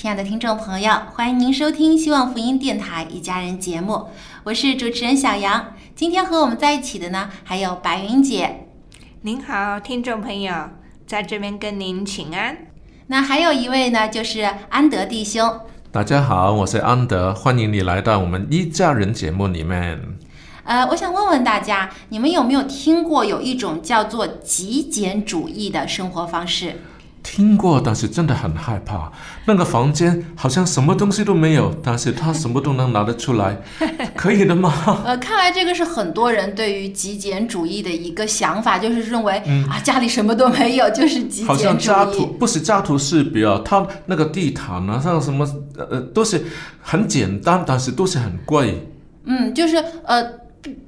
亲爱的听众朋友，欢迎您收听希望福音电台一家人节目，我是主持人小杨。今天和我们在一起的呢，还有白云姐，您好，听众朋友，在这边跟您请安。那还有一位呢，就是安德弟兄。大家好，我是安德，欢迎你来到我们一家人节目里面。呃，我想问问大家，你们有没有听过有一种叫做极简主义的生活方式？听过，但是真的很害怕。那个房间好像什么东西都没有，但是他什么都能拿得出来，可以的吗？呃，看来这个是很多人对于极简主义的一个想法，就是认为、啊，家里什么都没有，就是极简好像家。徒不是家徒四壁啊，他那个地毯啊，像什么呃都是很简单，但是都是很贵。嗯，就是呃。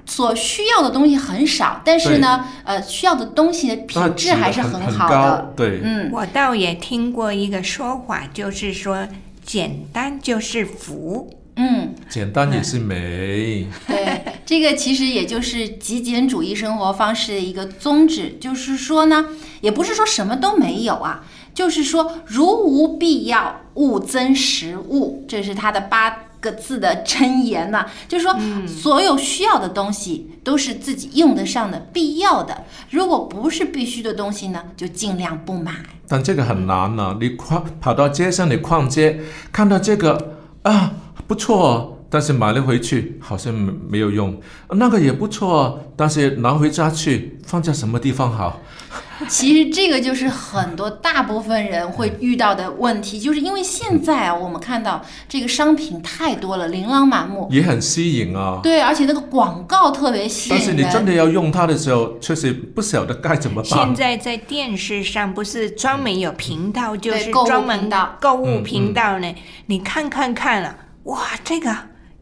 所需要的东西很少，但是呢，呃，需要的东西的品质还是很很好的。对，嗯，我倒也听过一个说法，就是说简单就是福。嗯，简单也是美。对，这个其实也就是极简主义生活方式的一个宗旨，就是说呢，也不是说什么都没有啊，就是说如无必要，勿增食物，这是它的八个字的箴言呐、就是说，所有需要的东西都是自己用得上的、必要的，如果不是必须的东西呢，就尽量不买。但这个很难呢、你逛跑到街上，你逛街看到这个啊不错哦，但是买了回去好像没没有用，那个也不错哦，但是拿回家去放在什么地方好？其实这个就是很多大部分人会遇到的问题，就是因为现在啊，我们看到这个商品太多了，琳琅满目。也很吸引啊。对，而且那个广告特别吸引但。是你真的要用它的时候，确实不晓得该怎么办现。在在电视上不是专门有频道，就是购物专门频道购物频道呢。你看看看了，哇，这个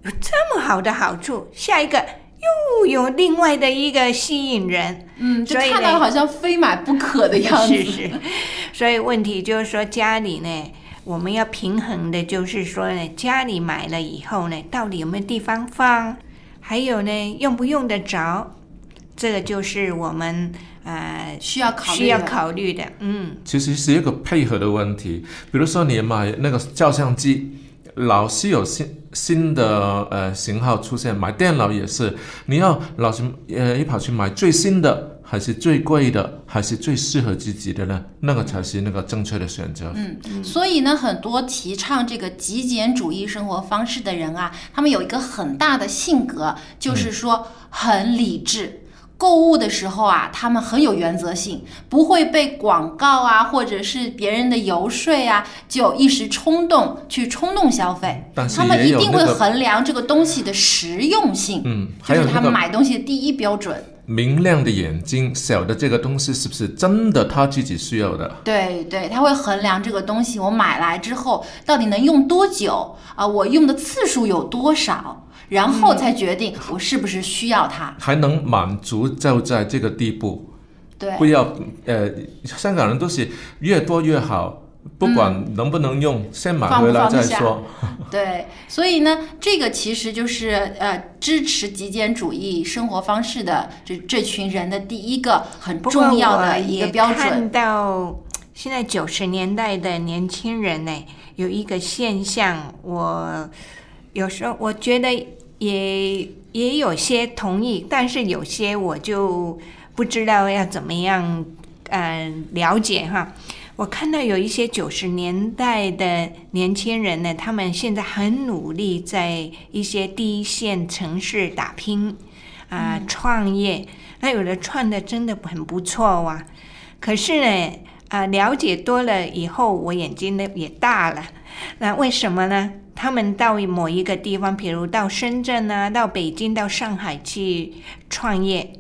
有这么好的好处，下一个又有另外的一个吸引人。嗯，就所以看到好像非买不可的样子。是是，所以问题就是说家里呢，我们要平衡的，就是说呢，家里买了以后呢，到底有没有地方放，还有呢，用不用得着，这个就是我们呃需要考虑需要的考虑的。嗯，其实是一个配合的问题。比如说你买那个照相机，老是有新新的呃型号出现，买电脑也是，你要老是呃一跑去买最新的，还是最贵的，还是最适合自己的呢？那个才是那个正确的选择。嗯，所以呢，很多提倡这个极简主义生活方式的人啊，他们有一个很大的性格，就是说很理智。购物的时候啊，他们很有原则性，不会被广告啊，或者是别人的游说啊，就一时冲动去冲动消费。但是他们一定会衡量这个东西的实用性，嗯，就是他们买东西的第一标准。明亮的眼睛，晓得这个东西是不是真的他自己需要的。对对，他会衡量这个东西我买来之后到底能用多久啊、我用的次数有多少，然后才决定我是不是需要它。还能满足就在这个地步，对，不要呃，香港人都是越多越好，不管能不能用，先买回来再说。对，所以呢，这个其实就是呃支持极简主义生活方式的这这群人的第一个很重要的一个也标看准。到现在九十年代的年轻人呢，有一个现象，我有时候我觉得也也有些同意，但是有些我就不知道要怎么样呃了解哈。我看到有一些九十年代的年轻人呢，他们现在很努力在一些第一线城市打拼啊、创业。那有的创的真的很不错哇、可是呢，啊、了解多了以后，我眼睛呢也大了。那为什么呢？他们到某一个地方，比如到深圳啊，到北京、到上海去创业，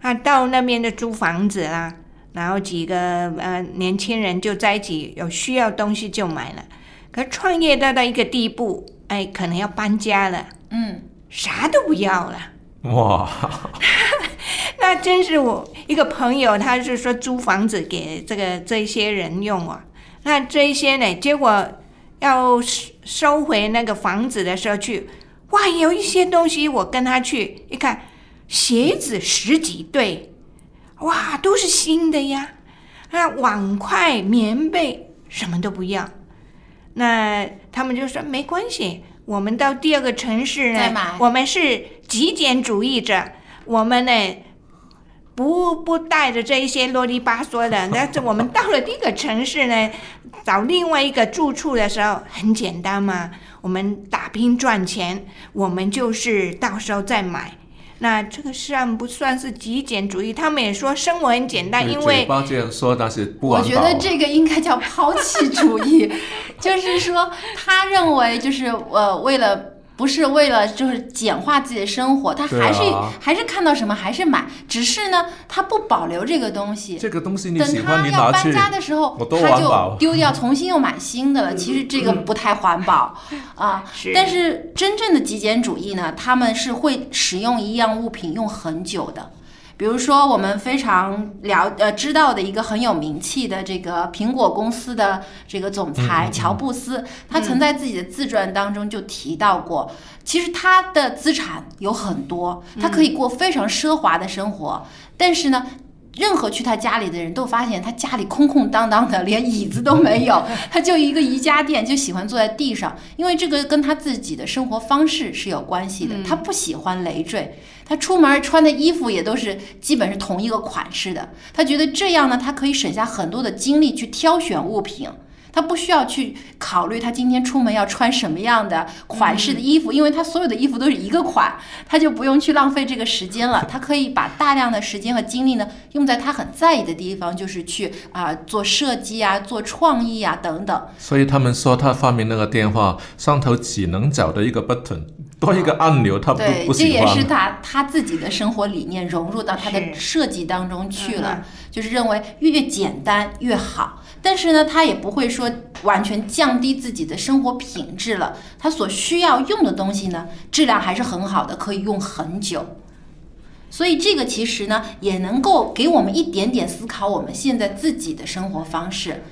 啊，到那边的租房子啦，然后几个呃年轻人就在一起，有需要东西就买了。可创业到到一个地步，哎，可能要搬家了，嗯，啥都不要了。哇，那真是我一个朋友，他是说租房子给这个这些人用啊。那这一些呢，结果要收收回那个房子的时候去，哇，有一些东西我跟他去一看，鞋子十几对，哇，都是新的呀。那碗筷、棉被什么都不要。那他们就说没关系，我们到第二个城市呢我们是极简主义者，我们呢不不带着这一些啰里吧嗦的。但是我们到了第一个城市呢，找另外一个住处的时候，很简单嘛，我们打拼赚钱，我们就是到时候再买。那这个算不算是极简主义？他们也说生活很简单，因嘴为巴这样说，但是不我。觉得这个应该叫抛弃主义，就是说他认为就是呃为了。不是为了就是简化自己的生活，他还是、啊还是看到什么还是买，只是呢他不保留这个东西。这个东西你等喜欢，他要搬家的时候他就。丢掉，重新又买新的了。其实这个不太环保啊。是但是真正的极简主义呢，他们是会使用一样物品用很久的。比如说，我们非常了呃知道的一个很有名气的这个苹果公司的这个总裁乔布斯，他曾在自己的自传当中就提到过，其实他的资产有很多，他可以过非常奢华的生活，但是呢。任何去他家里的人都发现他家里空空荡荡的，连椅子都没有，他就一个瑜伽垫，就喜欢坐在地上，因为这个跟他自己的生活方式是有关系的。他不喜欢累赘，他出门穿的衣服也都是基本是同一个款式的。他觉得这样呢，他可以省下很多的精力去挑选物品。他不需要去考虑他今天出门要穿什么样的款式的衣服，因为他所有的衣服都是一个款，他就不用去浪费这个时间了。他可以把大量的时间和精力呢用在他很在意的地方，就是去啊、做设计啊、做创意啊等等。所以他们说他发明那个电话上头只能找的一个 button，多一个按钮他不对，不喜这也是。他他自己的生活理念融入到他的设计当中去了，嗯就是认为越简单越好。但是呢，他也不会说完全降低自己的生活品质了。他所需要用的东西呢，质量还是很好的，可以用很久。所以这个其实呢，也能够给我们一点点思考我们现在自己的生活方式，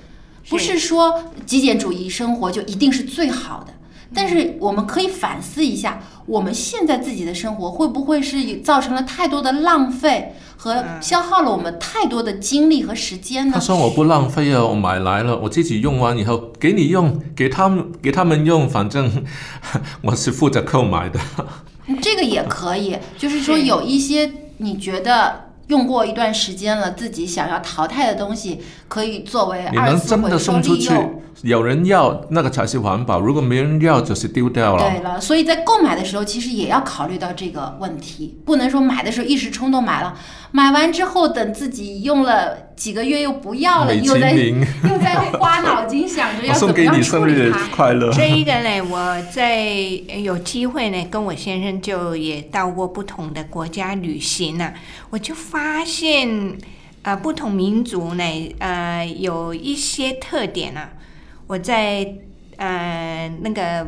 不是说极简主义生活就一定是最好的。但是我们可以反思一下，我们现在自己的生活会不会是造成了太多的浪费和消耗了我们太多的精力和时间呢他？说我不浪费啊，我买来了，我自己用完以后给你用，给他们给他们用，反正 我是负责购买的。这个也可以，就是说有一些你觉得用过一段时间了，自己想要淘汰的东西，可以作为你二次能真的回收送出去利用。，有人要那个才是环保，如果没人要就是丢掉了。对了，所以在购买的时候，其实也要考虑到这个问题，不能说买的时候一时冲动买了，买完之后等自己用了几个月又不要了，又在，又在花脑筋想着要 怎么样处理它。快乐。这一个呢，我在有机会呢，跟我先生就也到过不同的国家旅行呢、我就发现，呃，不同民族呢，呃，有一些特点啊。我在呃那个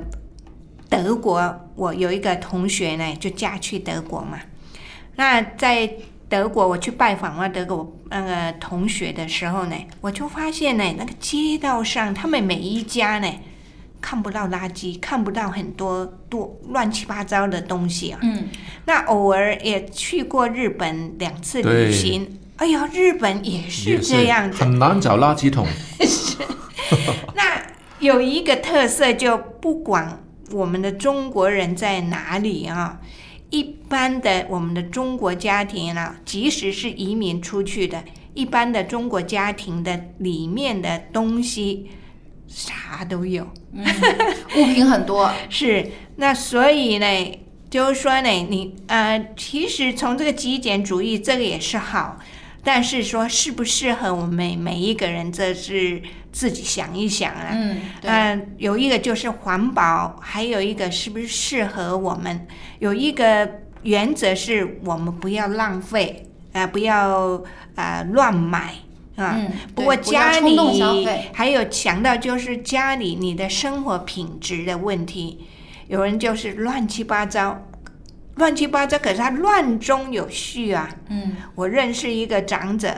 德国，我有一个同学呢，就嫁去德国嘛。那在德国，我去拜访了德国那个同学的时候呢，我就发现呢，那个街道上他们每一家呢，看不到垃圾，看不到很多多乱七八糟的东西啊。嗯，那偶尔也去过日本两次旅行，哎呀，日本也是也这样子。很难找垃圾桶。那有一个特色，就不管我们的中国人在哪里啊，一般的我们的中国家庭啊，即使是移民出去的，一般的中国家庭的里面的东西啥都有。物品很多，是，那所以呢，就是说呢，你呃，其实从这个极简主义，这个也是好，但是说适不适合我们每一个人，这是自己想一想啊。嗯，有一个就是环保，还有一个是不是适合我们？有一个原则是我们不要浪费，呃，不要呃乱买啊。嗯，不过家里费，还有强调就是家里你的生活品质的问题，有人就是乱七八糟，乱七八糟，可是他乱中有序啊。嗯我认识一个长者，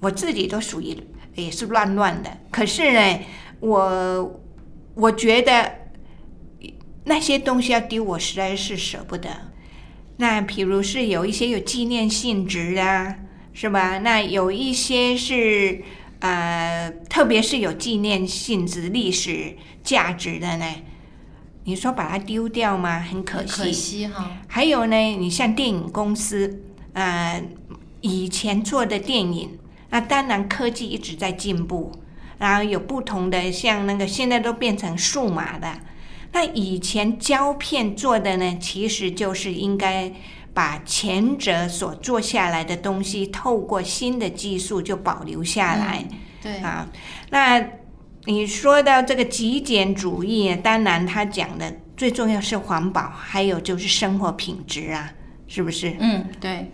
我自己都属于也是乱乱的，可是呢，我我觉得那些东西要丢，我实在是舍不得。那比如是有一些有纪念性质啊，是吧？那有一些是呃，特别是有纪念性质、历史价值的呢，你说把它丢掉吗？很可惜。可惜哈，还有呢，你像电影公司，呃，以前做的电影，那当然科技一直在进步，然后有不同的，像那个现在都变成数码的。那以前胶片做的呢，其实就是应该把前者所做下来的东西，透过新的技术就保留下来。对，啊，那你说到这个极简主义，当然他讲的最重要是环保，还有就是生活品质啊，是不是？嗯，对。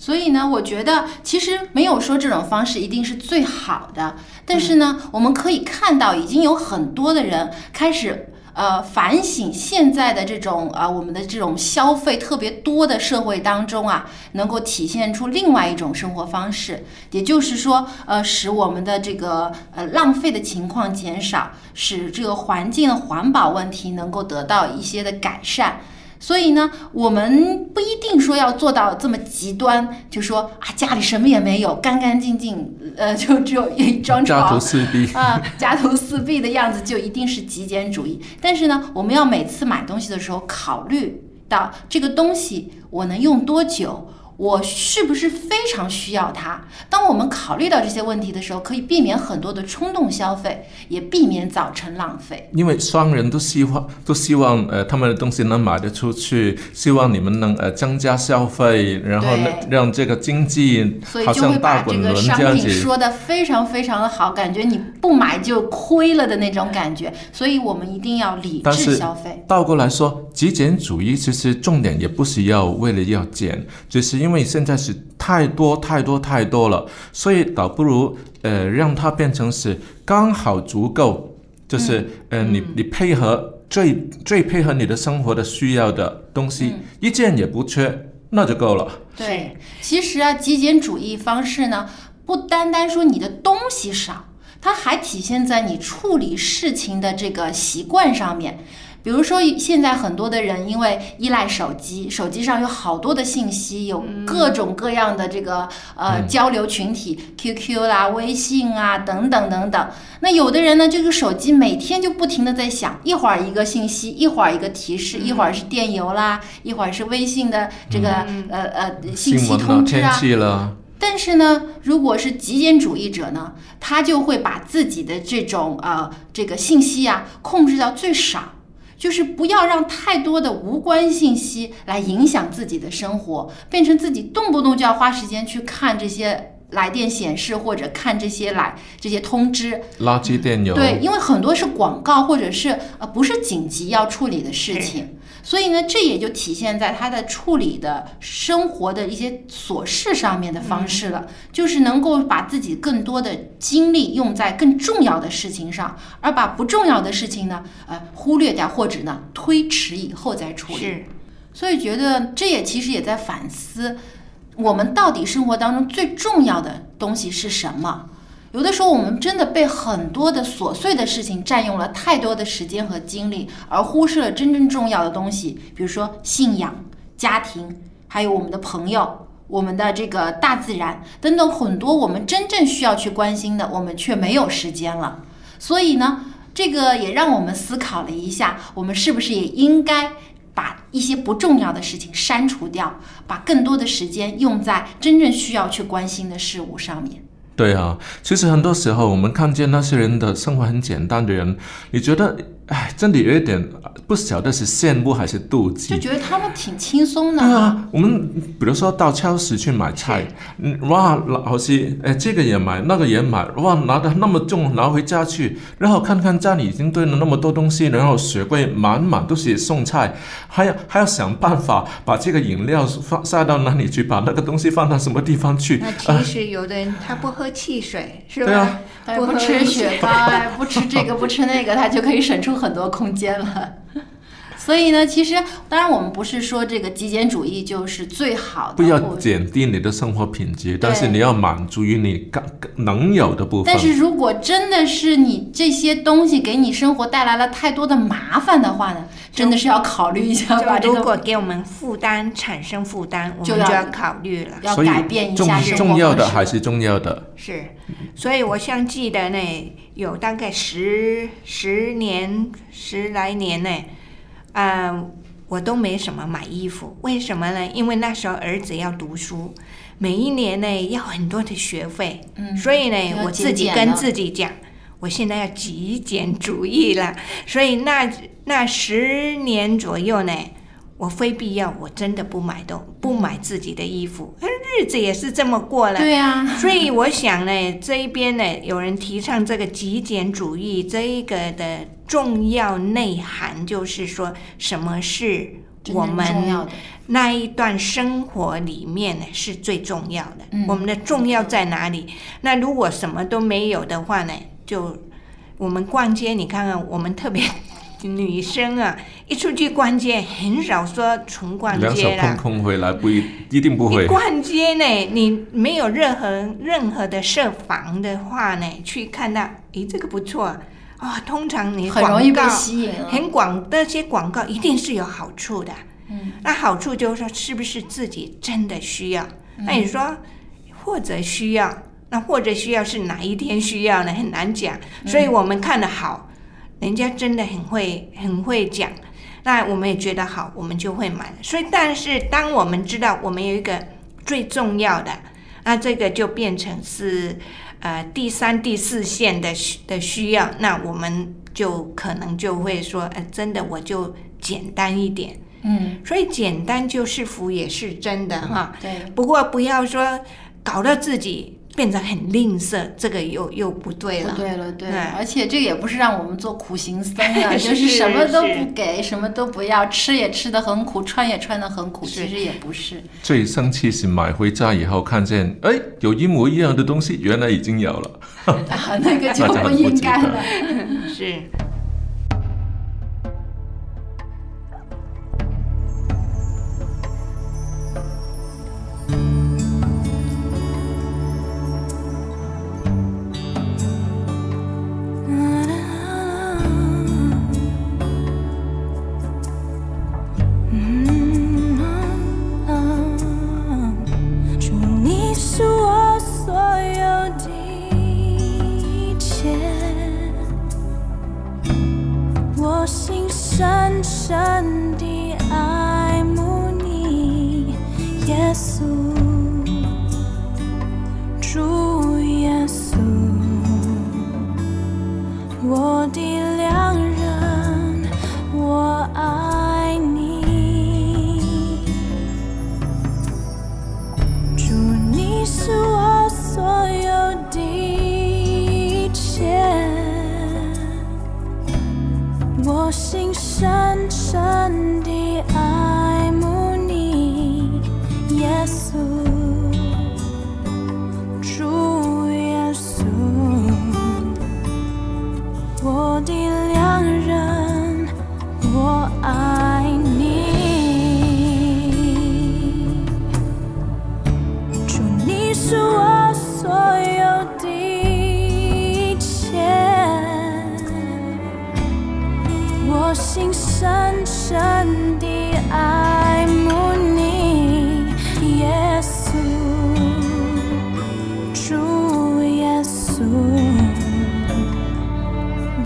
所以呢，我觉得其实没有说这种方式一定是最好的，但是呢，我们可以看到已经有很多的人开始。呃，反省现在的这种啊、呃，我们的这种消费特别多的社会当中啊，能够体现出另外一种生活方式，也就是说，呃，使我们的这个呃浪费的情况减少，使这个环境的环保问题能够得到一些的改善。所以呢，我们不一定说要做到这么极端，就说啊家里什么也没有，干干净净，呃，就只有一张床，家徒四壁啊，家徒四壁的样子就一定是极简主义。但是呢，我们要每次买东西的时候考虑到这个东西我能用多久。我是不是非常需要它？当我们考虑到这些问题的时候，可以避免很多的冲动消费，也避免造成浪费。因为商人都希望都希望呃他们的东西能卖得出去，希望你们能呃增加消费，然后让让这个经济好像大滚轮这样子。说的非常非常的好，感觉你不买就亏了的那种感觉，所以我们一定要理智消费。倒过来说，极简主义其实重点也不是要为了要减，只是因为。因为现在是太多太多太多了，所以倒不如呃让它变成是刚好足够，就是、嗯、呃你你配合最最配合你的生活的需要的东西，嗯、一件也不缺，那就够了。对，其实啊，极简主义方式呢，不单单说你的东西少，它还体现在你处理事情的这个习惯上面。比如说，现在很多的人因为依赖手机，手机上有好多的信息，有各种各样的这个呃、嗯、交流群体，QQ 啦、微信啊等等等等。那有的人呢，这个手机每天就不停的在响，一会儿一个信息，一会儿一个提示，嗯、一会儿是电邮啦，一会儿是微信的这个、嗯、呃呃信息通知啊。了但是呢，如果是极简主义者呢，他就会把自己的这种呃这个信息啊控制到最少。就是不要让太多的无关信息来影响自己的生活，变成自己动不动就要花时间去看这些来电显示或者看这些来这些通知。垃圾电邮。对，因为很多是广告或者是呃不是紧急要处理的事情，所以呢，这也就体现在他的处理的生活的一些琐事上面的方式了，嗯、就是能够把自己更多的精力用在更重要的事情上，而把不重要的事情呢，呃，忽略掉或者呢推迟以后再处理。是，所以觉得这也其实也在反思，我们到底生活当中最重要的东西是什么？有的时候我们真的被很多的琐碎的事情占用了太多的时间和精力，而忽视了真正重要的东西，比如说信仰、家庭，还有我们的朋友。我们的这个大自然等等很多我们真正需要去关心的，我们却没有时间了。所以呢，这个也让我们思考了一下，我们是不是也应该把一些不重要的事情删除掉，把更多的时间用在真正需要去关心的事物上面。对啊，其实很多时候我们看见那些人的生活很简单的人，你觉得，哎，真的有一点不晓得是羡慕还是妒忌，就觉得他们挺轻松的。对啊，我们比如说到超市去买菜，嗯，哇，老师哎这个也买，那个也买，哇，拿的那么重拿回家去，然后看看家里已经堆了那么多东西，然后雪柜满满都是送菜，还要 还要想办法把这个饮料放塞到哪里去，把那个东西放到什么地方去。那其实有的人他不喝汽水，是吧？对啊，不吃雪糕，不吃这个，不吃那个，他就可以省出很多空间了。所以呢，其实当然我们不是说这个极简主义就是最好的，不要减低你的生活品质，但是你要满足于你刚能有的部分。但是如果真的是你这些东西给你生活带来了太多的麻烦的话呢，真的是要考虑一下把这个。如果给我们负担产生负担，我们就要考虑了，要改变一下生活重要的还是重要的。是，所以我像记得呢，有大概十十年十来年呢。啊，我都没什么买衣服，为什么呢？因为那时候儿子要读书，每一年呢要很多的学费，嗯，所以呢我自己跟自己讲，我现在要极简主义了。所以那那十年左右呢，我非必要我真的不买东不买自己的衣服，日子也是这么过了。对呀，所以我想呢，这一边呢有人提倡这个极简主义，这一个的。重要内涵就是说，什么是我们那一段生活里面呢是最重要的？我们的重要在哪里？那如果什么都没有的话呢？就我们逛街，你看看，我们特别女生啊，一出去逛街，很少说纯逛街了。两手空空回来，不一一定不会。逛街呢，你没有任何任何的设防的话呢，去看到，诶，这个不错。啊，通常你很容易被吸引，很广那些广告一定是有好处的。嗯，那好处就是说，是不是自己真的需要？那你说，或者需要，那或者需要是哪一天需要呢？很难讲。所以我们看的好，人家真的很会很会讲，那我们也觉得好，我们就会买。所以，但是当我们知道我们有一个最重要的，那这个就变成是。呃，第三、第四线的需的需要，那我们就可能就会说，呃，真的我就简单一点，嗯，所以简单就是福，也是真的哈。对，不过不要说搞到自己。变成很吝啬，这个又又不对了。不对了，对。而且这也不是让我们做苦行僧啊，就是什么都不给，什么都不要，吃也吃的很苦，穿也穿的很苦，其实也不是。最生气是买回家以后看见，哎，有一模一样的东西，原来已经有了。那个就不应该了。是。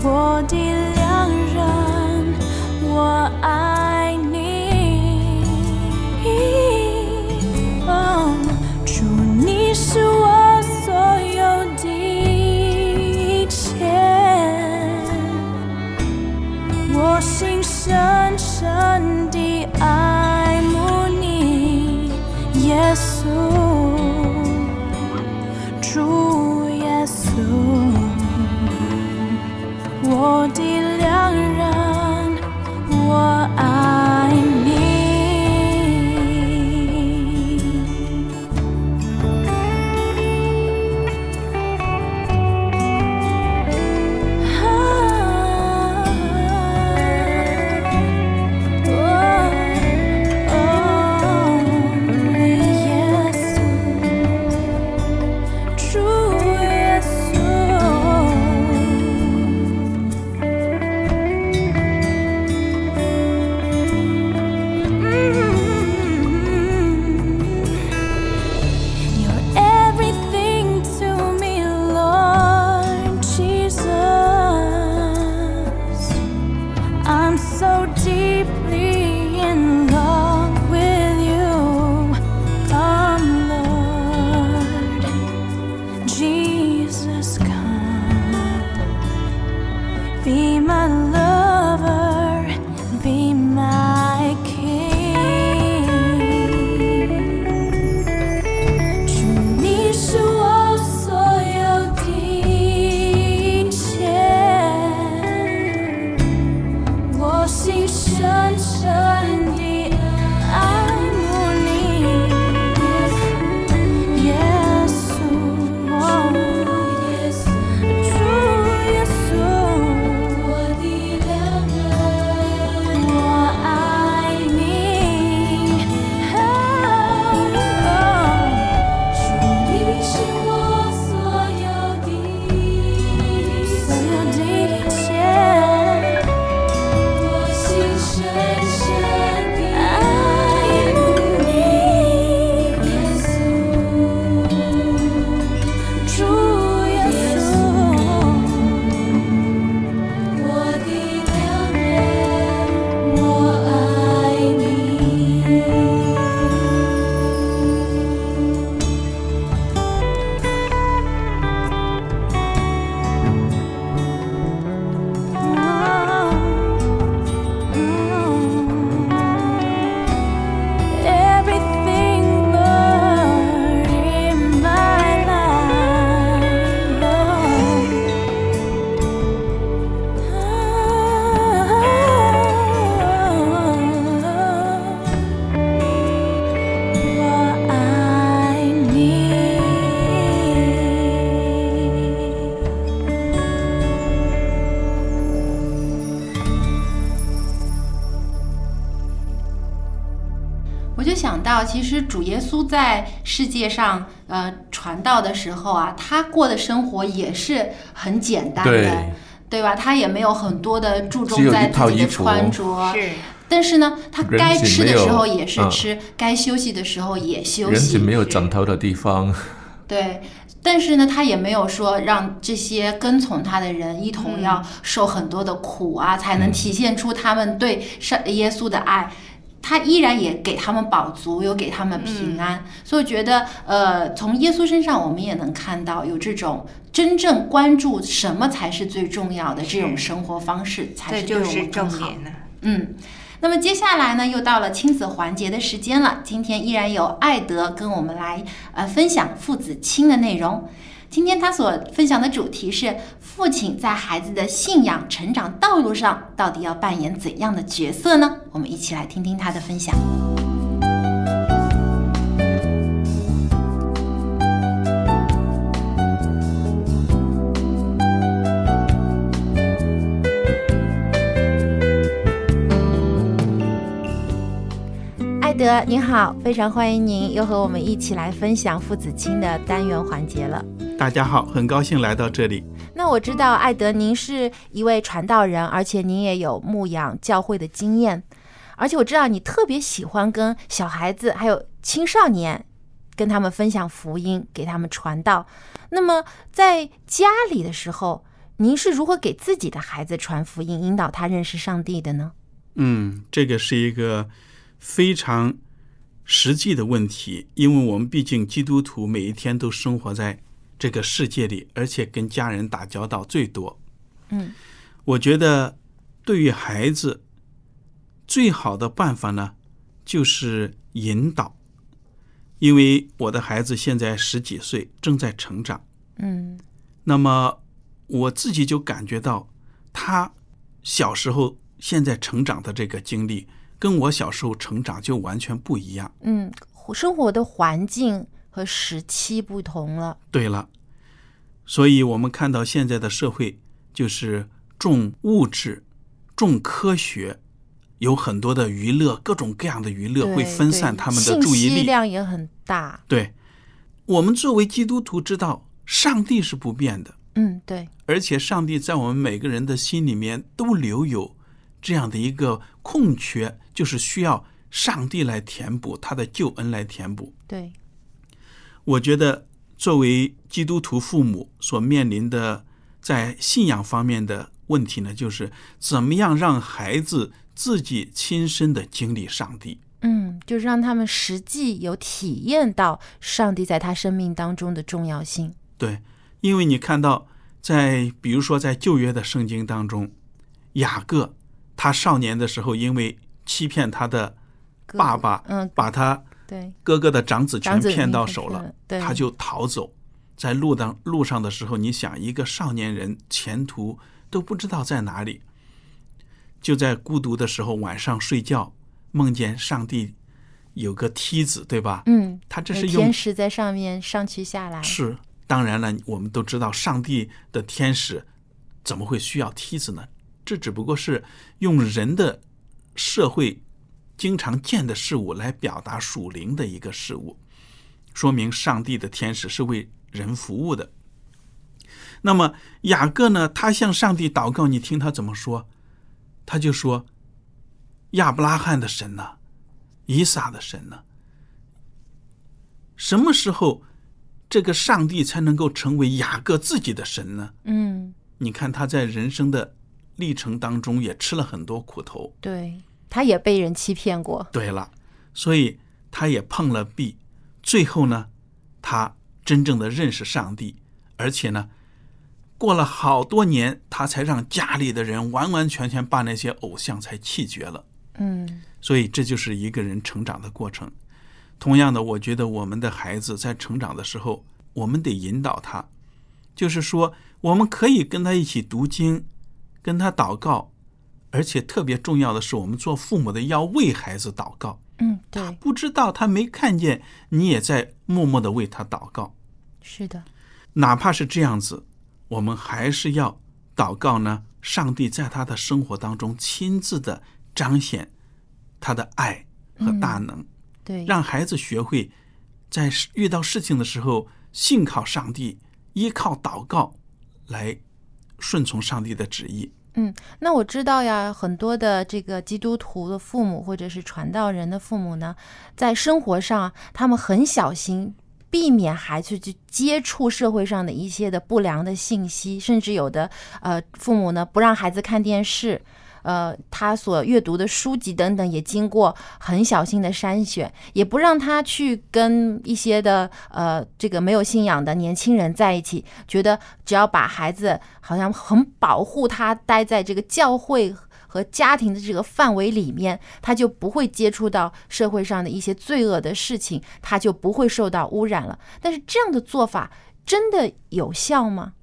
我的良人，我爱在世界上呃传道的时候啊，他过的生活也是很简单的，对。对吧？他也没有很多的注重在自己的穿着，是。但是呢，他该吃的时候也是嗯。吃，该休息的时候也休人息体，没有枕头的地方，对。但是呢，他也没有说让这些跟从他的人一同要受很多的苦啊，才能体现出他们对上耶稣的爱。他依然也给他们饱足，有给他们平安，所以我觉得，呃，从耶稣身上我们也能看到有这种真正关注什么才是最重要的这种生活方式，才是对我就是重们更好。嗯，那么接下来呢，又到了亲子环节的时间了。今天依然有艾德跟我们来呃分享父子亲的内容。今天他所分享的主题是父亲在孩子的信仰成长道路上到底要扮演怎样的角色呢？我们一起来听听他的分享。德，您好，非常欢迎您又和我们一起来分享父子亲的单元环节了。大家好，很高兴来到这里。那我知道艾德您是一位传道人，而且您也有牧养教会的经验。而且我知道你特别喜欢跟小孩子还有青少年跟他们分享福音，给他们传道。那么在家里的时候，您是如何给自己的孩子传福音，引导他认识上帝的呢？嗯，这个是一个非常实际的问题，因为我们毕竟基督徒每一天都生活在这个世界里，而且跟家人打交道最多。嗯，我觉得对于孩子最好的办法呢，就是引导。因为我的孩子现在十几岁，正在成长。嗯那么我自己就感觉到，他小时候、现在成长的这个经历，跟我小时候成长就完全不一样。嗯，生活的环境和时期不同了。对了，所以我们看到现在的社会就是重物质、重科学，有很多的娱乐，各种各样的娱乐会分散他们的注意信息力。量也很大。对，我们作为基督徒知道，上帝是不变的。嗯，对，而且上帝在我们每个人的心里面都留有这样的一个空缺，就是需要上帝来填补，他的救恩来填补。对，我觉得作为基督徒父母所面临的在信仰方面的问题呢，就是怎么样让孩子自己亲身的经历上帝。嗯，就是让他们实际有体验到上帝在他生命当中的重要性。对，因为你看到在比如说在旧约的圣经当中，雅各他少年的时候因为欺骗他的爸爸，嗯把他对，哥哥的长子全骗到手了，对他就逃走。在路当路上的时候，你想一个少年人前途都不知道在哪里，就在孤独的时候晚上睡觉，梦见上帝有个梯子，对吧？嗯，他这是用天使在上面上去下来。是，当然了，我们都知道上帝的天使怎么会需要梯子呢？这只不过是用人的社会经常见的事物来表达属灵的一个事物，说明上帝的天使是为人服务的。那么雅各呢？他向上帝祷告，你听他怎么说？他就说：“亚伯拉罕的神呢、以撒的神呢？什么时候这个上帝才能够成为雅各自己的神呢？嗯，你看他在人生的历程当中也吃了很多苦头。对，他也被人欺骗过。对了，所以他也碰了壁，最后呢，他真正的认识上帝，而且呢，过了好多年，他才让家里的人完完全全把那些偶像才弃绝了。嗯所以这就是一个人成长的过程。同样的，我觉得我们的孩子在成长的时候，我们得引导他，就是说，我们可以跟他一起读经，跟他祷告，而且特别重要的是，我们做父母的要为孩子祷告。嗯，对，不知道他没看见，你也在默默的为他祷告。是的，哪怕是这样子，我们还是要祷告呢。上帝在他的生活当中亲自的彰显他的爱和大能，对，让孩子学会在遇到事情的时候信靠上帝，依靠祷告来顺从上帝的旨意。嗯，那我知道呀，很多的这个基督徒的父母或者是传道人的父母呢，在生活上他们很小心，避免孩子去接触社会上的一些的不良的信息，甚至有的呃父母呢不让孩子看电视。呃，他所阅读的书籍等等也经过很小心的筛选，也不让他去跟一些的呃这个没有信仰的年轻人在一起，觉得只要把孩子好像很保护他，待在这个教会和家庭的这个范围里面，他就不会接触到社会上的一些罪恶的事情，他就不会受到污染了。但是这样的做法真的有效吗？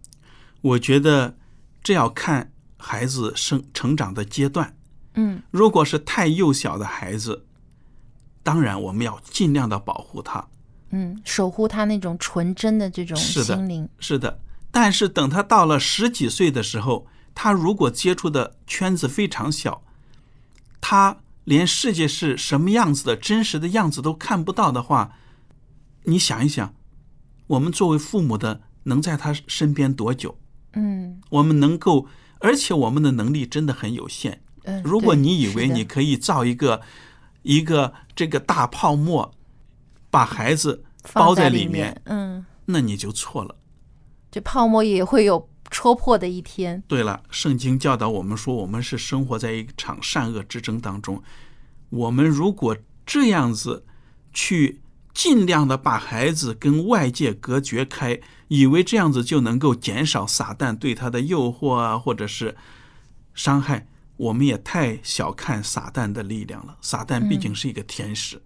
我觉得这要看孩子生成长的阶段。嗯如果是太幼小的孩子，当然我们要尽量的保护他。嗯，守护他那种纯真的这种是的心灵。是的，但是等他到了十几岁的时候，他如果接触的圈子非常小，他连世界是什么样子的真实的样子都看不到的话，你想一想，我们作为父母的能在他身边多久？嗯我们能够，而且我们的能力真的很有限。嗯，如果你以为你可以造一个一个这个大泡沫，把孩子包放在里面，嗯，那你就错了。这泡沫也会有戳破的一天。对了，圣经教导我们说，我们是生活在一场善恶之争当中。我们如果这样子去尽量的把孩子跟外界隔绝开，以为这样子就能够减少撒旦对他的诱惑啊，或者是伤害，我们也太小看撒旦的力量了。撒旦毕竟是一个天使，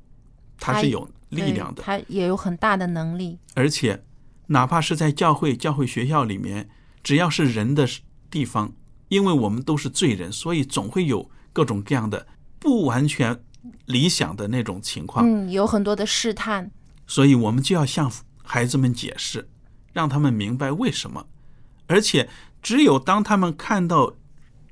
他是有力量的对，他也有很大的能力。而且哪怕是在教会、教会学校里面，只要是人的地方，因为我们都是罪人，所以总会有各种各样的不完全理想的那种情况。嗯，有很多的试探。所以我们就要向孩子们解释，让他们明白为什么。而且，只有当他们看到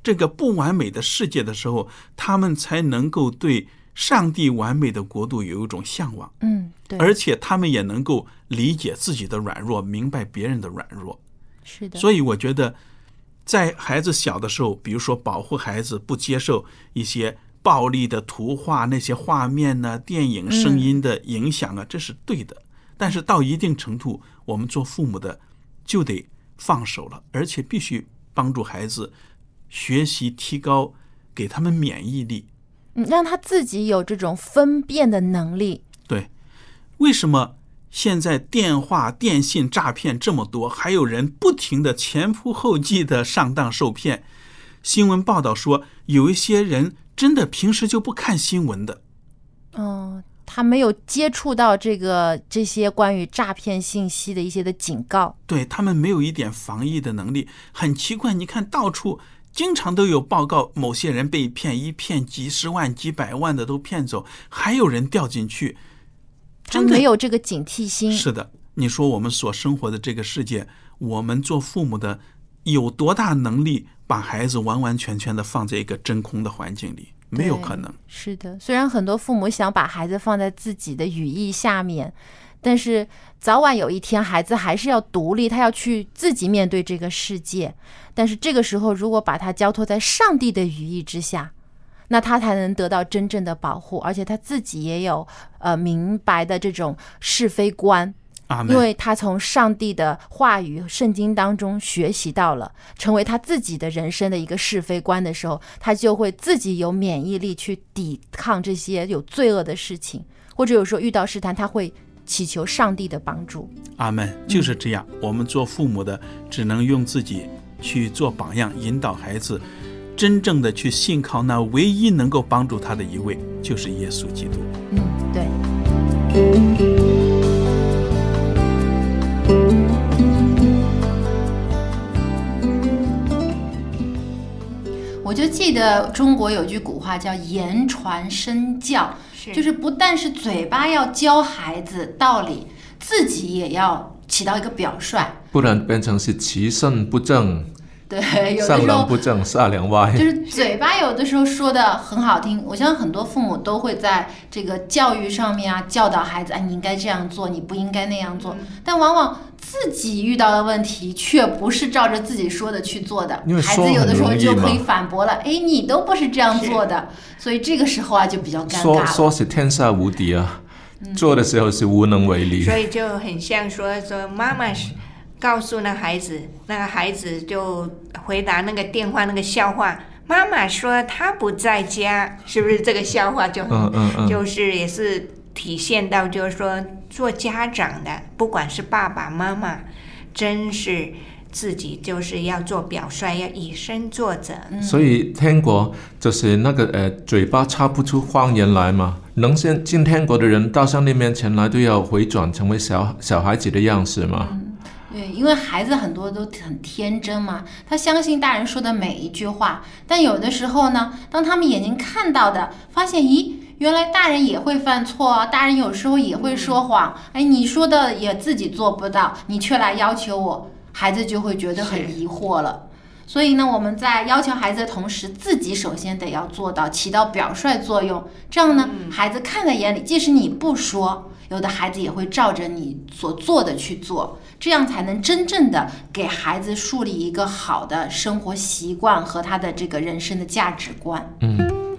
这个不完美的世界的时候，他们才能够对上帝完美的国度有一种向往。嗯，对，而且他们也能够理解自己的软弱，明白别人的软弱。是的。所以我觉得，在孩子小的时候，比如说保护孩子不接受一些暴力的图画、那些画面呢、电影、声音的影响啊，这是对的。但是到一定程度，我们做父母的就得放手了，而且必须帮助孩子学习提高，给他们免疫力。嗯，让他自己有这种分辨的能力。对，为什么现在电话、电信诈骗这么多，还有人不停的前仆后继的上当受骗？新闻报道说，有一些人真的平时就不看新闻的。嗯，他没有接触到这个这些关于诈骗信息的一些的警告。对他们没有一点防疫的能力，很奇怪。你看到处经常都有报告，某些人被骗，一骗几十万、几百万的都骗走，还有人掉进去，他真的没有这个警惕心。是的，你说我们所生活的这个世界，我们做父母的有多大能力把孩子完完全全的放在一个真空的环境里？没有可能。是的，虽然很多父母想把孩子放在自己的羽翼下面，但是早晚有一天，孩子还是要独立，他要去自己面对这个世界。但是这个时候，如果把他交托在上帝的羽翼之下，那他才能得到真正的保护，而且他自己也有呃明白的这种是非观。因为他从上帝的话语、圣经当中学习到了，成为他自己的人生的一个是非观的时候，他就会自己有免疫力去抵抗这些有罪恶的事情，或者有时候遇到试探，他会祈求上帝的帮助。阿门，就是这样。我们做父母的只能用自己去做榜样，引导孩子真正的去信靠那唯一能够帮助他的一位，就是耶稣基督。嗯，对。就记得中国有句古话叫“言传身教”，是就是不但是嘴巴要教孩子道理，自己也要起到一个表率。不然变成是其身不正，对，有的上时候梁不正下梁歪。就是嘴巴有的时候说的很好听，我相信很多父母都会在这个教育上面啊教导孩子，哎，你应该这样做，你不应该那样做。但往往自己遇到的问题却不是照着自己说的去做的，孩子有的时候就可以反驳了，哎，你都不是这样做的，所以这个时候啊就比较尴尬说。说是天下无敌啊，做的时候是无能为力。所以就很像说说妈妈是告诉那孩子，那个孩子就回答那个电话那个笑话。妈妈说她不在家，是不是这个笑话就很、嗯嗯嗯就是也是体现到就是说做家长的，不管是爸爸妈妈，真是自己就是要做表率，要以身作则。所以天国就是那个呃，嘴巴插不出谎言来嘛。能先进天国的人到上帝面前来，都要回转成为小小孩子的样式嘛。对，因为孩子很多都很天真嘛，他相信大人说的每一句话。但有的时候呢，当他们眼睛看到的，发现，咦，原来大人也会犯错啊，大人有时候也会说谎。哎，你说的也自己做不到，你却来要求我，孩子就会觉得很疑惑了。所以呢，我们在要求孩子的同时，自己首先得要做到起到表率作用。这样呢，孩子看在眼里，即使你不说，有的孩子也会照着你所做的去做，这样才能真正的给孩子树立一个好的生活习惯和他的这个人生的价值观。嗯。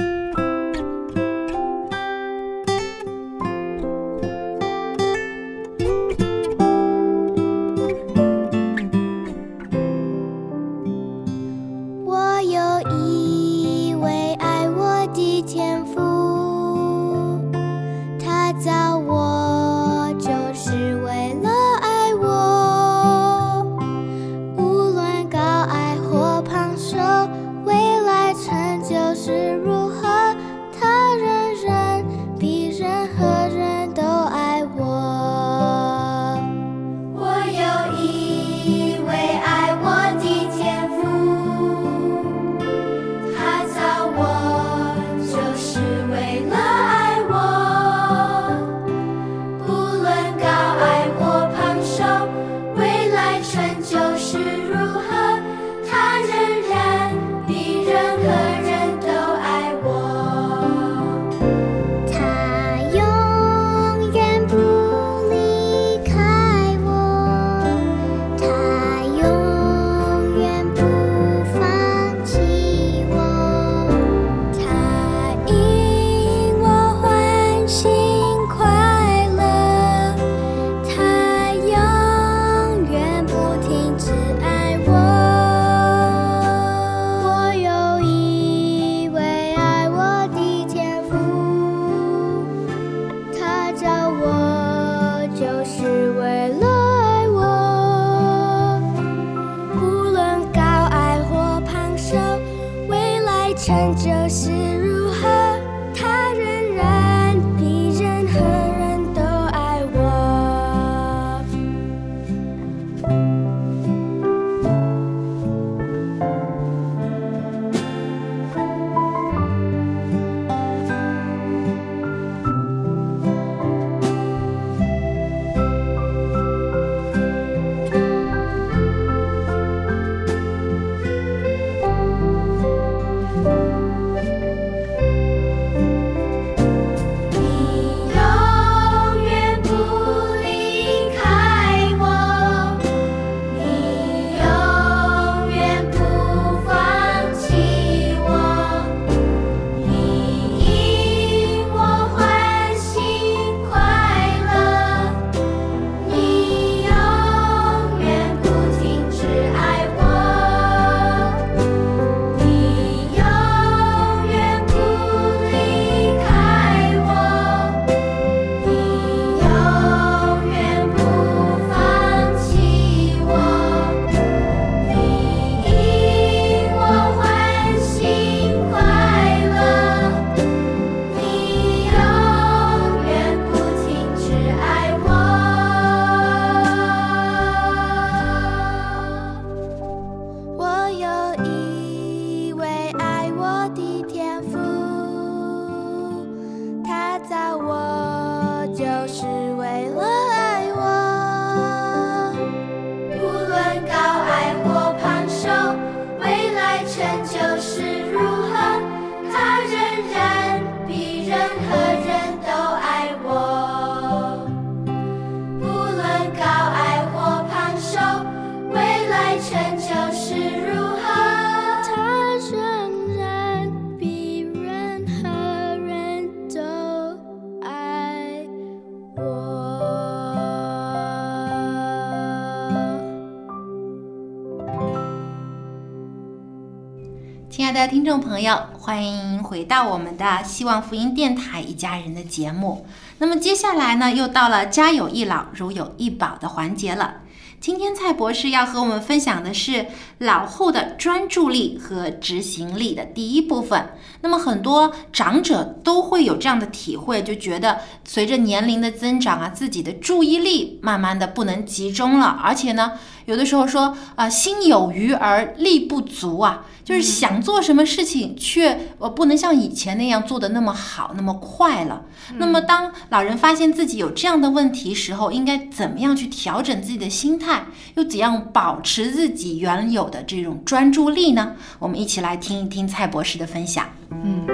听众朋友，欢迎回到我们的希望福音电台一家人的节目。那么接下来呢，又到了家有一老如有一宝的环节了。今天蔡博士要和我们分享的是老后的专注力和执行力的第一部分。那么很多长者都会有这样的体会，就觉得随着年龄的增长啊，自己的注意力慢慢的不能集中了，而且呢，有的时候说啊、心有余而力不足啊，就是想做什么事情却呃不能像以前那样做的那么好那么快了。那么当老人发现自己有这样的问题时候，应该怎么样去调整自己的心态，又怎样保持自己原有的这种专注力呢？我们一起来听一听蔡博士的分享。嗯，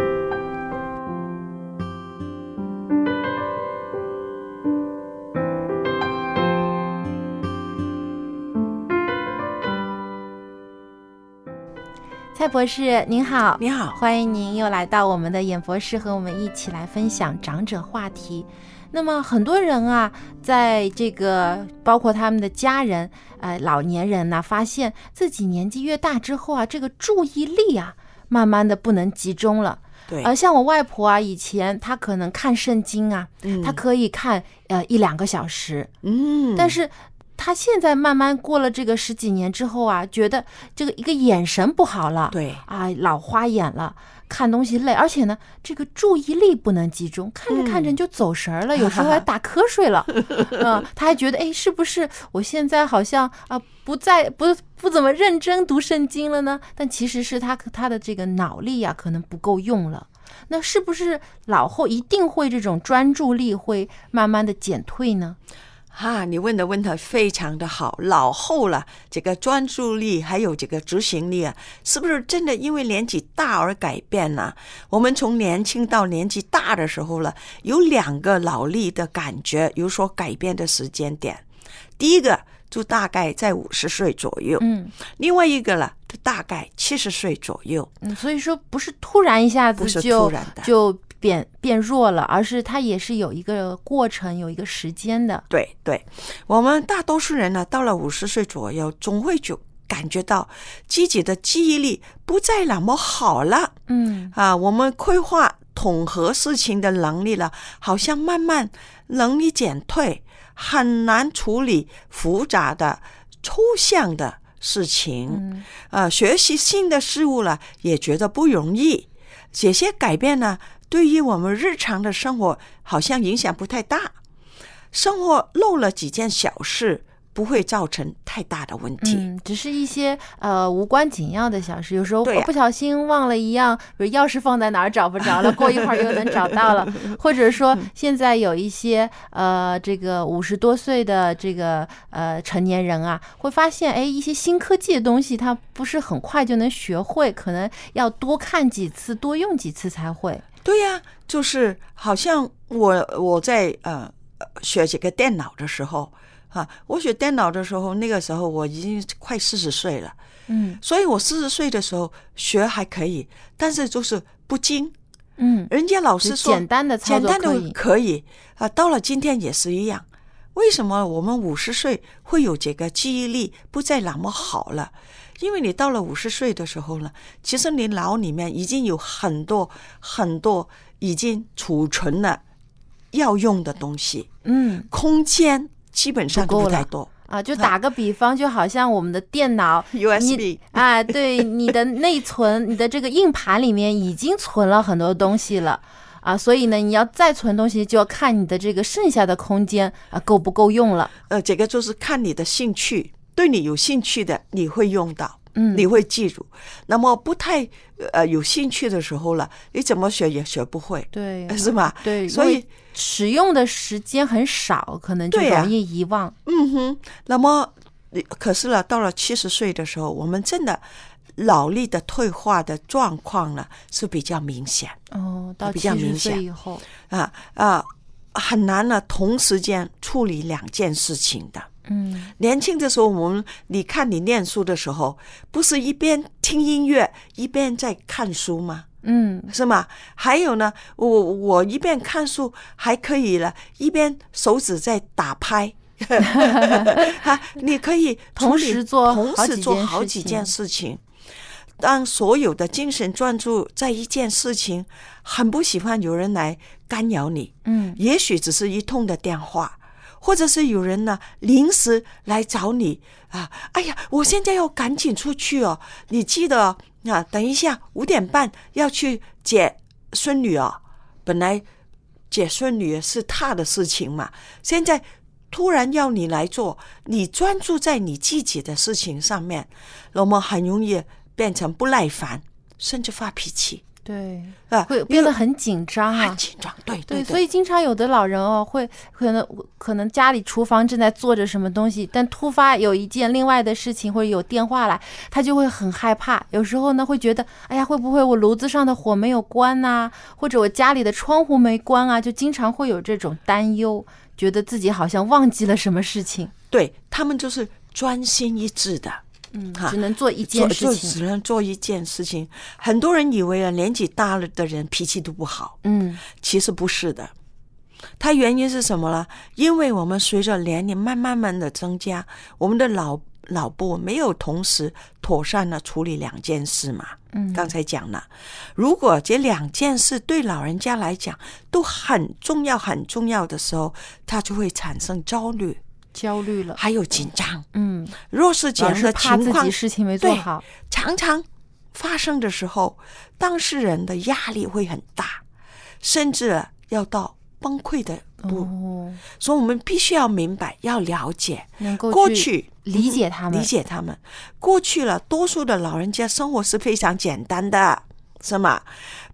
蔡博士您好，您好，欢迎您又来到我们的演播室，和我们一起来分享长者话题。那么很多人啊，在这个包括他们的家人，呃，老年人呢，发现自己年纪越大之后啊，这个注意力啊。慢慢的不能集中了。对，而，像我外婆啊，以前她可能看圣经啊，嗯她可以看呃一两个小时，嗯，但是她现在慢慢过了这个十几年之后啊，觉得这个一个眼神不好了，对啊，老花眼了。看东西累，而且呢，这个注意力不能集中，看着看着就走神儿了，有时候还 打瞌睡了。嗯，他还觉得，哎，是不是我现在好像啊不再不不怎么认真读圣经了呢？但其实是他他的这个脑力啊，可能不够用了。那是不是老后一定会这种专注力会慢慢的减退呢？哈，你问的问题非常的好。老后了，这个专注力还有这个执行力啊，是不是真的因为年纪大而改变呢？我们从年轻到年纪大的时候了，有两个脑力的感觉有所改变的时间点。第一个就大概在五十岁左右，嗯另外一个了，就大概七十岁左右。嗯，所以说不是突然一下子就突然的就变变弱了，而是它也是有一个过程，有一个时间的。对对，我们大多数人呢，到了五十岁左右，总会就感觉到自己的记忆力不再那么好了。嗯啊，我们规划统合事情的能力了，好像慢慢能力减退，很难处理复杂的、抽象的事情。嗯啊，学习新的事物了，也觉得不容易。这些改变呢，对于我们日常的生活好像影响不太大。生活漏了几件小事，不会造成太大的问题。嗯，只是一些呃无关紧要的小事，有时候不小心忘了一样，比如钥匙放在哪儿找不着了，过一会儿又能找到了，或者说现在有一些呃这个五十多岁的这个呃成年人啊，会发现哎一些新科技的东西，他不是很快就能学会，可能要多看几次，多用几次才会。对呀、就是好像我我在呃呃学这个电脑的时候啊，我学电脑的时候，那个时候我已经快四十岁了，嗯所以我四十岁的时候学还可以，但是就是不精。嗯，人家老师说简单的操简单的作可以可以啊，到了今天也是一样。为什么我们五十岁会有这个记忆力不再那么好了？因为你到了五十岁的时候呢，其实你脑里面已经有很多很多已经储存了要用的东西，嗯。空间基本上不太多。啊，就打个比方，就好像我们的电脑 USB 啊，对你的内存，你的这个硬盘里面已经存了很多东西了啊，所以呢，你要再存东西，就要看你的这个剩下的空间啊够不够用了。呃，这个就是看你的兴趣，对你有兴趣的你会用到，嗯你会记住。那么不太呃有兴趣的时候了，你怎么学也学不会，对是吧？对，所以使用的时间很少，可能就容易遗忘。嗯哼，那么你可是呢，到了七十岁的时候，我们真的脑力的退化的状况呢是比较明显哦，到比七十较明显岁以后，啊啊，很难呢同时间处理两件事情的。嗯年轻的时候，我们你看你念书的时候，不是一边听音乐一边在看书吗？嗯是吗？还有呢，我我一边看书还可以了，一边手指在打拍。哈，你可以同时做同时做好几件事情。当所有的精神专注在一件事情，很不喜欢有人来干扰你。嗯也许只是一通的电话，或者是有人呢临时来找你啊，哎呀，我现在要赶紧出去哦，你记得啊，等一下五点半要去接孙女哦。本来接孙女是他的事情嘛，现在突然要你来做，你专注在你自己的事情上面，那么很容易变成不耐烦，甚至发脾气对，啊，会变得很紧张啊很。紧张。对对，对，所以经常有的老人哦，会可能可能家里厨房正在做着什么东西，但突发有一件另外的事情或者有电话来，他就会很害怕。有时候呢，会觉得，哎呀，会不会我炉子上的火没有关呐、或者我家里的窗户没关啊？就经常会有这种担忧，觉得自己好像忘记了什么事情。对他们就是专心一致的，嗯，哈只能做一件事情。只能做一件事情。很多人以为啊，年纪大了的人脾气都不好，嗯其实不是的。它原因是什么呢？因为我们随着年龄慢慢慢的增加，我们的脑脑部没有同时妥善的处理两件事嘛。嗯，刚才讲了，如果这两件事对老人家来讲都很重要、很重要的时候，他就会产生焦虑，焦虑了。还有紧张。嗯，若是这老样的情况己事情没做好。常常发生的时候，当事人的压力会很大，甚至要到崩溃的步。哦，所以，我们必须要明白，要了解能够过去去理解他们理解他们。过去了，多数的老人家生活是非常简单的，是吗？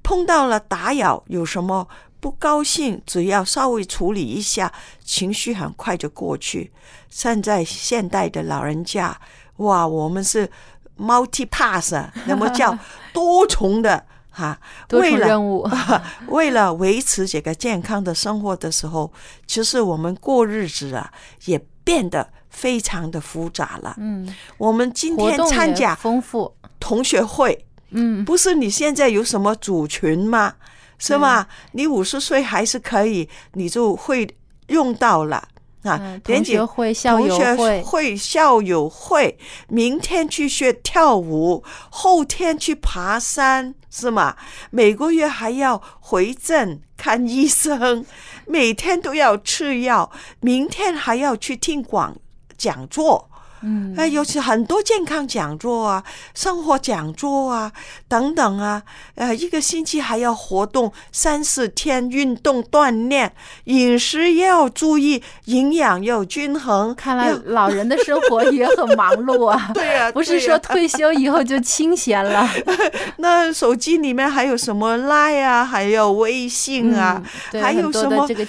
碰到了打扰，有什么不高兴，只要稍微处理一下，情绪很快就过去。现在现代的老人家，哇，我们是 multi-pass，那么叫多重的哈，多重为了任务 为了维持这个健康的生活的时候，其实我们过日子啊，也变得非常的复杂了。嗯，我们今天参加丰富。同学会，嗯，不是你现在有什么组群吗？是吗？你五十岁还是可以，你就会用到了。啊同学会校友会会、校友会，明天去学跳舞，后天去爬山，是吗？每个月还要回诊看医生，每天都要吃药，明天还要去听广讲座。嗯，哎，尤其很多健康讲座啊、生活讲座啊等等啊，呃，一个星期还要活动三四天，运动锻炼，饮食也要注意，营养要均衡。看来老人的生活也很忙碌啊。对呀不是说退休以后就清闲了。那手机里面还有什么 Line 啊，还有微信啊，还有什么这个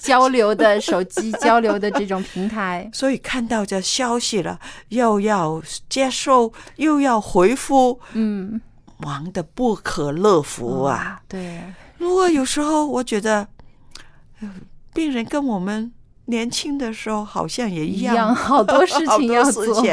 交流的手机交流的这种平台。所以看到这消息了，又要接受，又要回复，嗯，忙得不可乐乎啊！对，如果有时候我觉得，呃病人跟我们年轻的时候好像也一样，好多事情要做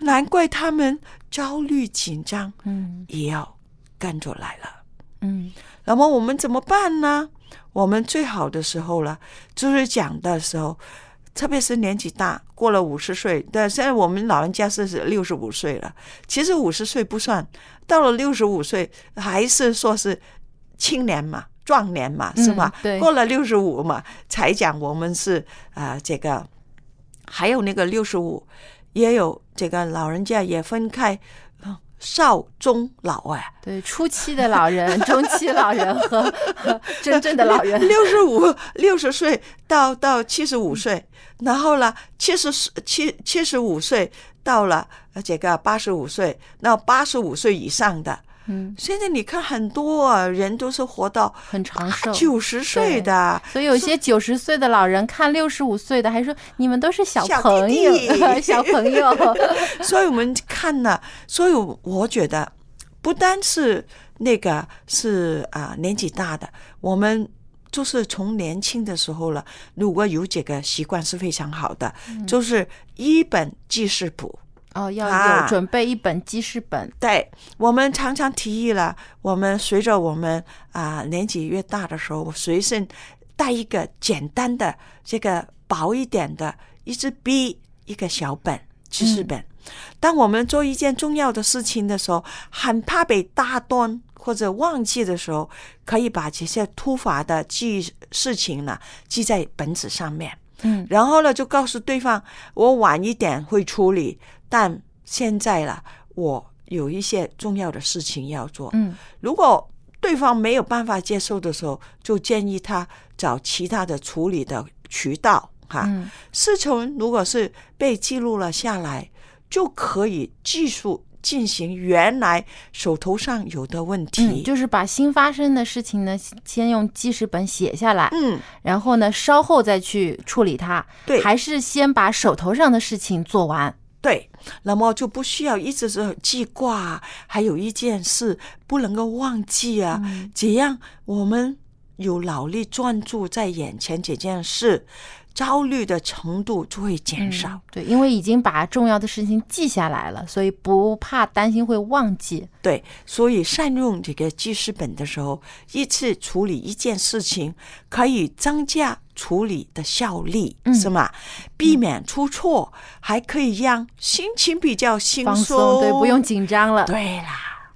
难怪他们焦虑紧张，嗯也要跟着来了。嗯那么我们怎么办呢？我们最好的时候了，就是讲的时候，特别是年纪大，过了五十岁，但现在我们老人家是六十五岁了，其实五十岁不算，到了六十五岁还是说是青年嘛。壮年嘛，是吧？嗯对过了六十五嘛，才讲我们是啊、这个还有那个六十五，也有这个老人家也分开，呃少中老哎。对，初期的老人、中期老人和和 真正的老人。六十五、六十岁到到七十五岁，然后呢，七十七七十五岁到了呃这个八十五岁，那八十五岁以上的，嗯，现在你看很多啊人都是活到很长寿，九十岁的，所以有些九十岁的老人看六十五岁的，还说你们都是小 小朋友，小朋友。所以我们看呢，所以我觉得不单是那个是啊、年纪大的，我们就是从年轻的时候了，如果有这个习惯是非常好的，就是一本记事簿。哦，要啊有准备一本记事本。对我们常常提议了，我们随着我们啊、年纪越大的时候，随身带一个简单的这个薄一点的一支笔，一个小本记事本。当我们做一件重要的事情的时候，很怕被打断或者忘记的时候，可以把这些突发的记事情呢记在本子上面。嗯，然后呢，就告诉对方，我晚一点会处理，但现在了，我有一些重要的事情要做。嗯，如果对方没有办法接受的时候，就建议他找其他的处理的渠道。哈，嗯事情如果是被记录了下来，就可以继续进行原来手头上有的问题。嗯，就是把新发生的事情呢，先用记事本写下来，嗯，然后呢，稍后再去处理它。对还是先把手头上的事情做完。对，那么就不需要一直是记挂，还有一件事不能够忘记啊，这样我们有脑力专注在眼前这件事，焦虑的程度就会减少。嗯对，因为已经把重要的事情记下来了，所以不怕担心会忘记。对，所以善用这个记事本的时候，一次处理一件事情，可以增加处理的效率，嗯是吗？避免出错，还可以让心情比较轻松，对，不用紧张了。对啦，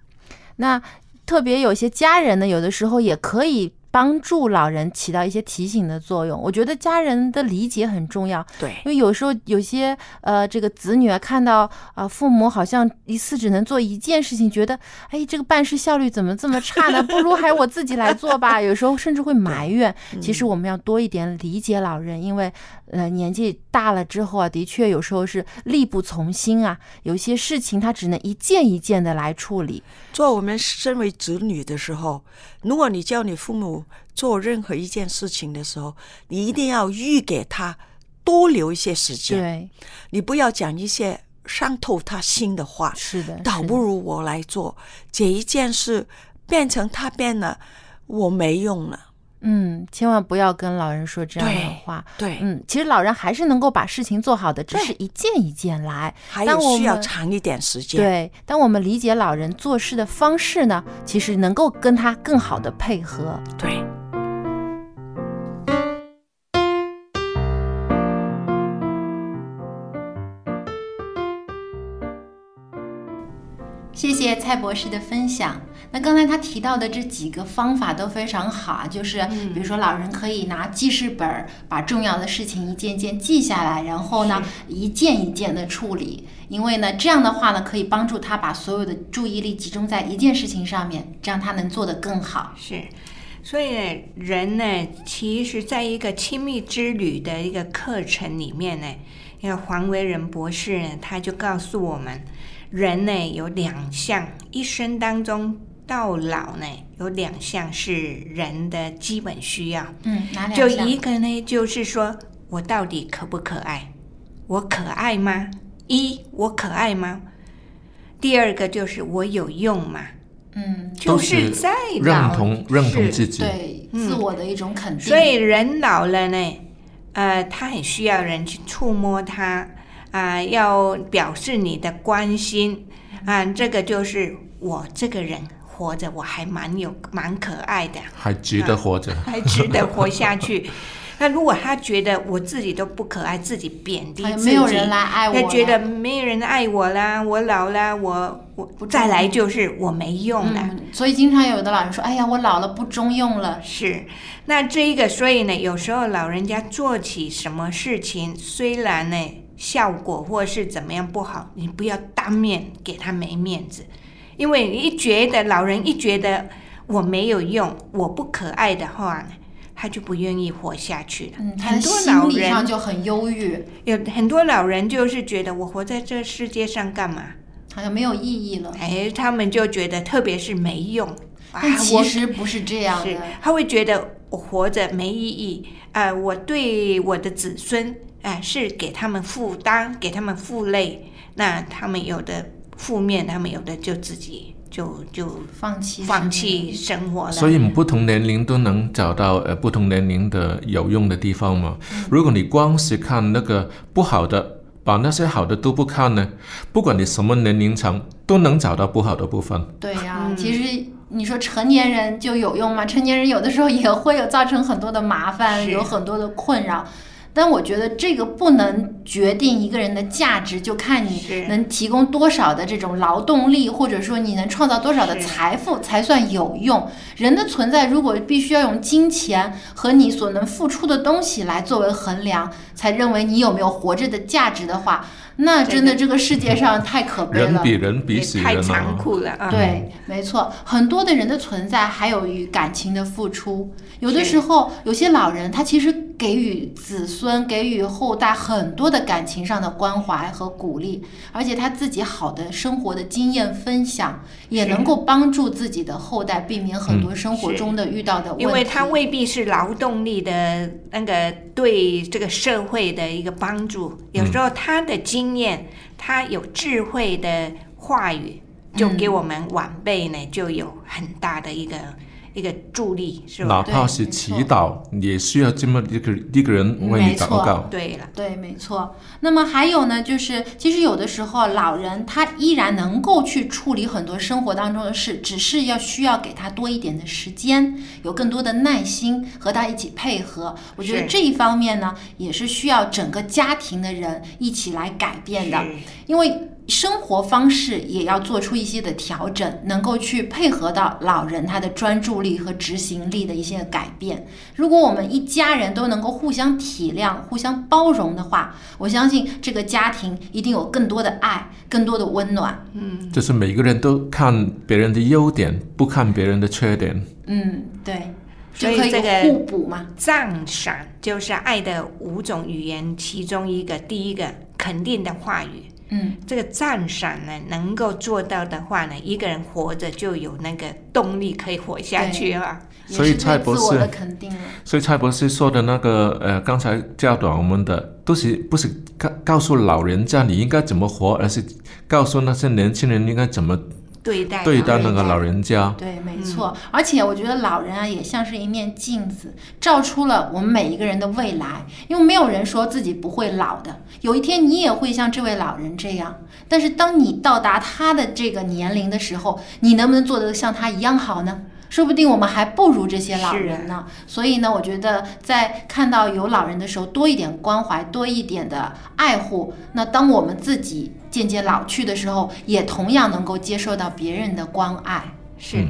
那特别有些家人呢，有的时候也可以帮助老人起到一些提醒的作用。我觉得家人的理解很重要，对因为有时候有些呃这个子女啊，看到啊、父母好像一次只能做一件事情，觉得哎这个办事效率怎么这么差呢？不如还我自己来做吧。有时候甚至会埋怨。其实我们要多一点理解老人，因为呃年纪大了之后啊，的确有时候是力不从心啊，有些事情他只能一件一件的来处理。做我们身为子女的时候，如果你叫你父母做任何一件事情的时候，你一定要预给他多留一些时间。对，你不要讲一些伤透他心的话。是的，倒不如我来做这一件事，变成他变了，我没用了。嗯，千万不要跟老人说这样的话。对，嗯，其实老人还是能够把事情做好的，只是一件一件来。还有需要长一点时间。对，当我们理解老人做事的方式呢，其实能够跟他更好的配合。对。谢谢蔡博士的分享。那刚才他提到的这几个方法都非常好啊，就是比如说老人可以拿记事本儿，把重要的事情一件件记下来，然后呢一件一件的处理。因为呢这样的话呢，可以帮助他把所有的注意力集中在一件事情上面，这样他能做得更好。是，所以呢，人呢，其实在一个亲密之旅的一个课程里面呢，那个黄维仁博士呢，他就告诉我们，人呢有两项，一生当中到老呢有两项是人的基本需要。嗯，哪两就一个呢，就是说我到底可不可爱？我可爱吗？一，我可爱吗？第二个就是我有用吗？嗯，就都是在认同认同自己对嗯自我的一种肯定。所以人老了呢，呃，他很需要人去触摸他啊、要表示你的关心啊、这个就是我这个人活着我还蛮有蛮可爱的，还值得活着。还值得活下去。那如果他觉得我自己都不可爱，自己贬低哎自己，没有人来爱我他觉得没有人爱我啦，我老啦，我我再来就是我没用了。嗯，所以经常有的老人说：“哎呀，我老了不中用了。是，那这一个，所以呢，有时候老人家做起什么事情，虽然呢效果或是怎么样不好，你不要当面给他没面子，因为你一觉得老人一觉得我没有用，我不可爱的话呢，他就不愿意活下去了。嗯，很多老人就很忧郁，有很多老人就是觉得我活在这世界上干嘛？好像没有意义了。哎，他们就觉得特别是没用。啊但其实不是这样是的。他会觉得我活着没意义，呃，我对我的子孙，啊、是给他们负担，给他们负累，那他们有的负面，他们有的就自己就就放弃放弃生活了。所以不同年龄都能找到呃不同年龄的有用的地方嘛。如果你光是看那个不好的，把那些好的都不看呢，不管你什么年龄层，都能找到不好的部分。对呀、嗯其实你说成年人就有用吗？成年人有的时候也会有造成很多的麻烦，有很多的困扰。但我觉得这个不能决定一个人的价值，就看你能提供多少的这种劳动力，或者说你能创造多少的财富才算有用。人的存在如果必须要用金钱和你所能付出的东西来作为衡量，才认为你有没有活着的价值的话，那真的这个世界上太可悲了。人比人比也太死人啊！残酷了啊！对，没错，很多的人的存在还有与感情的付出。有的时候，有些老人他其实给予子孙、给予后代很多的感情上的关怀和鼓励，而且他自己好的生活的经验分享，也能够帮助自己的后代避免很多嗯生活中的遇到的问题。因为他未必是劳动力的那个对这个社会的一个帮助，有时候他的经验，他有智慧的话语，就给我们晚辈呢就有很大的一个一个助力，是吧？哪怕是祈祷，也需要这么一个一个人为你没错祷告。对了，对，没错。那么还有呢，就是其实有的时候老人他依然能够去处理很多生活当中的事，只是要需要给他多一点的时间，有更多的耐心和他一起配合。我觉得这一方面呢，也是需要整个家庭的人一起来改变的，因为。生活方式也要做出一些的调整，能够去配合到老人他的专注力和执行力的一些改变。如果我们一家人都能够互相体谅、互相包容的话，我相信这个家庭一定有更多的爱、更多的温暖。嗯，就是每个人都看别人的优点，不看别人的缺点。嗯，对，所就可以以这个互补嘛。赞赏就是爱的五种语言其中一个，第一个肯定的话语。嗯，这个赞赏呢，能够做到的话呢，一个人活着就有那个动力可以活下去啊。所以蔡博士。所以蔡博士说的那个呃，刚才教导我们的，都是不是告告诉老人家你应该怎么活，而是告诉那些年轻人应该怎么对待对待那个老人家。对，没错。而且我觉得老人啊，也像是一面镜子，照出了我们每一个人的未来。因为没有人说自己不会老的，有一天你也会像这位老人这样。但是当你到达他的这个年龄的时候，你能不能做得像他一样好呢？说不定我们还不如这些老人呢。所以呢，我觉得在看到有老人的时候，多一点关怀，多一点的爱护。那当我们自己渐渐老去的时候，也同样能够接受到别人的关爱。是。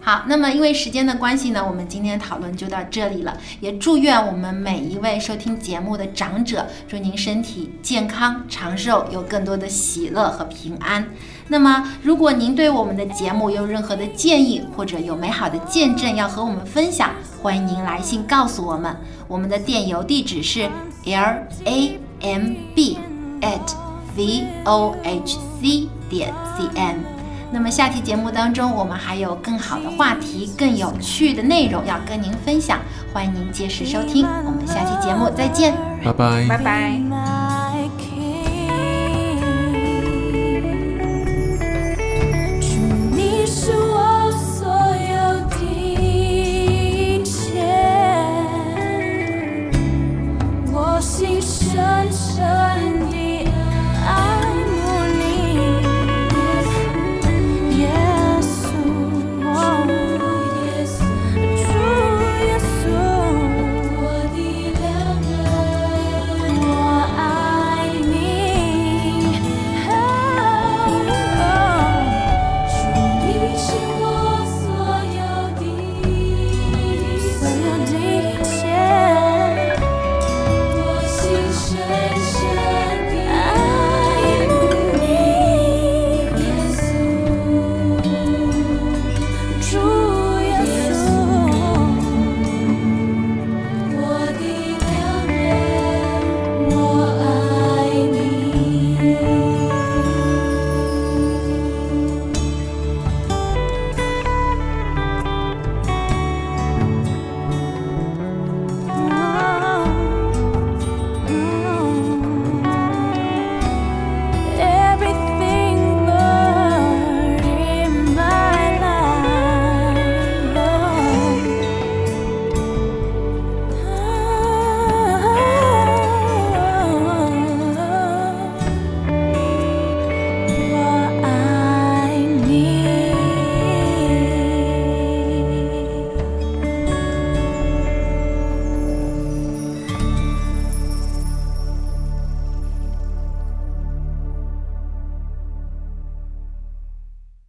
好，那么因为时间的关系呢，我们今天讨论就到这里了。也祝愿我们每一位收听节目的长者，祝您身体健康长寿，有更多的喜乐和平安。那么，如果您对我们的节目有任何的建议，或者有美好的见证要和我们分享，欢迎您来信告诉我们。我们的电邮地址是 l a m b at v o h c 点 c n。那么下期节目当中，我们还有更好的话题、更有趣的内容要跟您分享，欢迎您届时收听。我们下期节目再见，拜拜。拜拜。